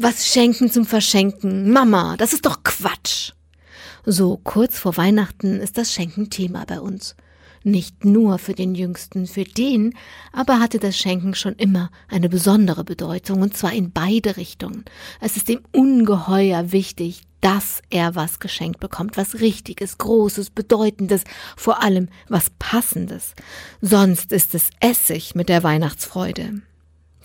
Was schenken zum Verschenken? Mama, das ist doch Quatsch. So kurz vor Weihnachten ist das Schenken Thema bei uns. Nicht nur für den Jüngsten, für den aber hatte das Schenken schon immer eine besondere Bedeutung, und zwar in beide Richtungen. Es ist ihm ungeheuer wichtig, dass er was geschenkt bekommt, was Richtiges, Großes, Bedeutendes, vor allem was Passendes. Sonst ist es Essig mit der Weihnachtsfreude.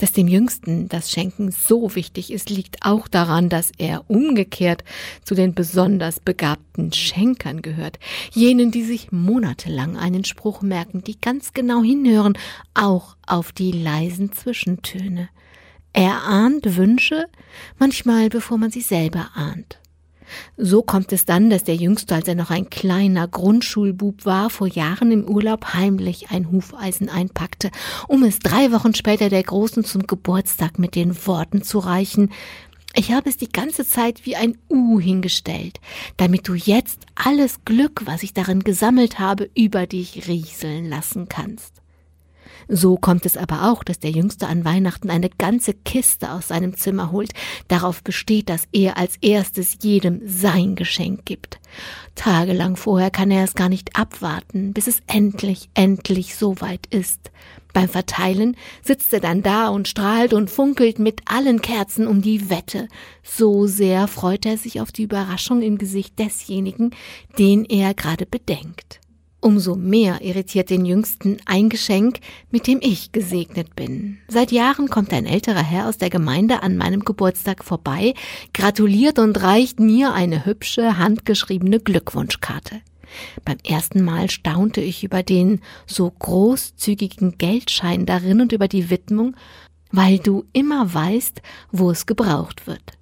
Dass dem Jüngsten das Schenken so wichtig ist, liegt auch daran, dass er umgekehrt zu den besonders begabten Schenkern gehört, jenen, die sich monatelang einen Spruch merken, die ganz genau hinhören, auch auf die leisen Zwischentöne. Er ahnt Wünsche, manchmal bevor man sie selber ahnt. So kommt es dann, dass der Jüngste, als er noch ein kleiner Grundschulbub war, vor Jahren im Urlaub heimlich ein Hufeisen einpackte, um es drei Wochen später der Großen zum Geburtstag mit den Worten zu reichen, ich habe es die ganze Zeit wie ein U hingestellt, damit du jetzt alles Glück, was ich darin gesammelt habe, über dich rieseln lassen kannst. So kommt es aber auch, dass der Jüngste an Weihnachten eine ganze Kiste aus seinem Zimmer holt, darauf besteht, dass er als erstes jedem sein Geschenk gibt. Tagelang vorher kann er es gar nicht abwarten, bis es endlich, endlich so weit ist. Beim Verteilen sitzt er dann da und strahlt und funkelt mit allen Kerzen um die Wette. So sehr freut er sich auf die Überraschung im Gesicht desjenigen, den er gerade bedenkt. Umso mehr irritiert den Jüngsten ein Geschenk, mit dem ich gesegnet bin. Seit Jahren kommt ein älterer Herr aus der Gemeinde an meinem Geburtstag vorbei, gratuliert und reicht mir eine hübsche, handgeschriebene Glückwunschkarte. Beim ersten Mal staunte ich über den so großzügigen Geldschein darin und über die Widmung, weil du immer weißt, wo es gebraucht wird.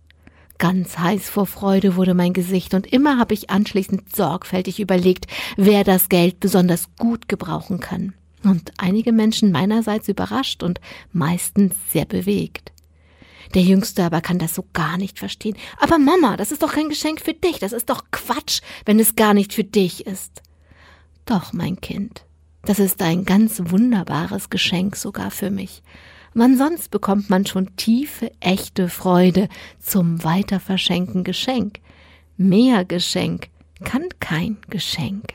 Ganz heiß vor Freude wurde mein Gesicht und immer habe ich anschließend sorgfältig überlegt, wer das Geld besonders gut gebrauchen kann. Und einige Menschen meinerseits überrascht und meistens sehr bewegt. Der Jüngste aber kann das so gar nicht verstehen. Aber Mama, das ist doch kein Geschenk für dich, das ist doch Quatsch, wenn es gar nicht für dich ist. Doch, mein Kind, das ist ein ganz wunderbares Geschenk sogar für mich. Wann sonst bekommt man schon tiefe, echte Freude zum Weiterverschenken Geschenk? Mehr Geschenk kann kein Geschenk.